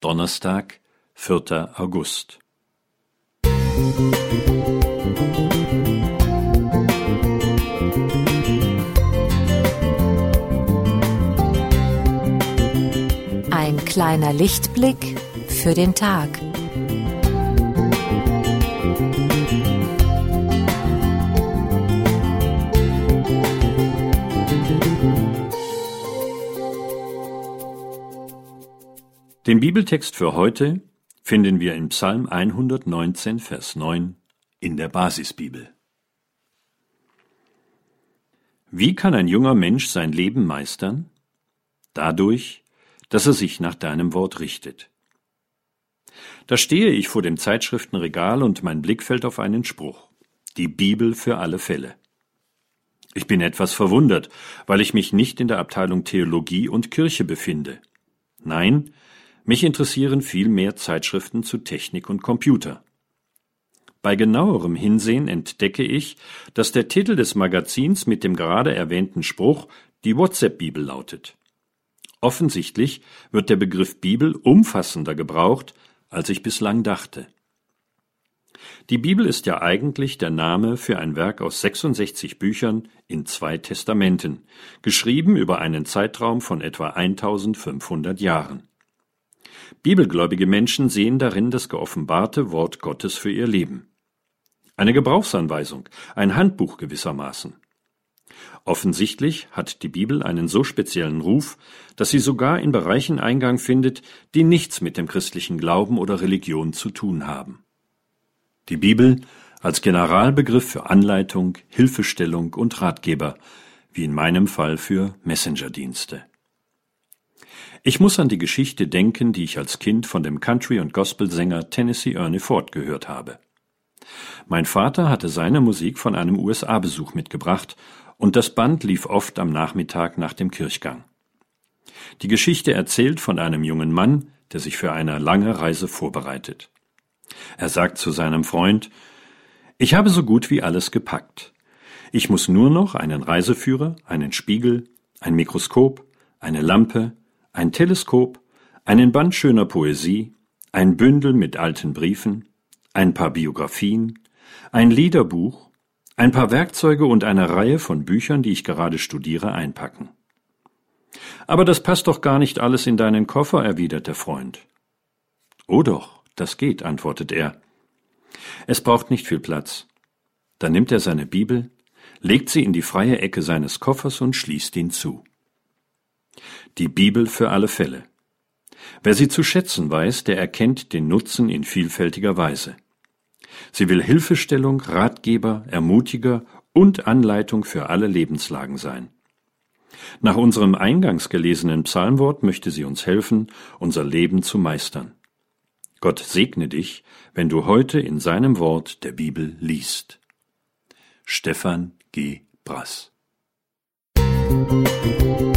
Donnerstag, 4. August. Ein kleiner Lichtblick für den Tag. Den Bibeltext für heute finden wir im Psalm 119, Vers 9 in der Basisbibel. Wie kann ein junger Mensch sein Leben meistern? Dadurch, dass er sich nach deinem Wort richtet. Da stehe ich vor dem Zeitschriftenregal und mein Blick fällt auf einen Spruch. Die Bibel für alle Fälle. Ich bin etwas verwundert, weil ich mich nicht in der Abteilung Theologie und Kirche befinde. Nein, mich interessieren viel mehr Zeitschriften zu Technik und Computer. Bei genauerem Hinsehen entdecke ich, dass der Titel des Magazins mit dem gerade erwähnten Spruch die WhatsApp-Bibel lautet. Offensichtlich wird der Begriff Bibel umfassender gebraucht, als ich bislang dachte. Die Bibel ist ja eigentlich der Name für ein Werk aus 66 Büchern in zwei Testamenten, geschrieben über einen Zeitraum von etwa 1500 Jahren. Bibelgläubige Menschen sehen darin das geoffenbarte Wort Gottes für ihr Leben. Eine Gebrauchsanweisung, ein Handbuch gewissermaßen. Offensichtlich hat die Bibel einen so speziellen Ruf, dass sie sogar in Bereichen Eingang findet, die nichts mit dem christlichen Glauben oder Religion zu tun haben. Die Bibel als Generalbegriff für Anleitung, Hilfestellung und Ratgeber, wie in meinem Fall für Messengerdienste. Ich muss an die Geschichte denken, die ich als Kind von dem Country- und Gospelsänger Tennessee Ernie Ford gehört habe. Mein Vater hatte seine Musik von einem USA-Besuch mitgebracht, und das Band lief oft am Nachmittag nach dem Kirchgang. Die Geschichte erzählt von einem jungen Mann, der sich für eine lange Reise vorbereitet. Er sagt zu seinem Freund Ich habe so gut wie alles gepackt. Ich muss nur noch einen Reiseführer, einen Spiegel, ein Mikroskop, eine Lampe, ein Teleskop, einen Band schöner Poesie, ein Bündel mit alten Briefen, ein paar Biografien, ein Liederbuch, ein paar Werkzeuge und eine Reihe von Büchern, die ich gerade studiere, einpacken. Aber das passt doch gar nicht alles in deinen Koffer, erwidert der Freund. Oh doch, das geht, antwortet er. Es braucht nicht viel Platz. Dann nimmt er seine Bibel, legt sie in die freie Ecke seines Koffers und schließt ihn zu. Die Bibel für alle Fälle. Wer sie zu schätzen weiß, der erkennt den Nutzen in vielfältiger Weise. Sie will Hilfestellung, Ratgeber, Ermutiger und Anleitung für alle Lebenslagen sein. Nach unserem eingangs gelesenen Psalmwort möchte sie uns helfen, unser Leben zu meistern. Gott segne dich, wenn du heute in seinem Wort der Bibel liest. Stefan G. Brass Musik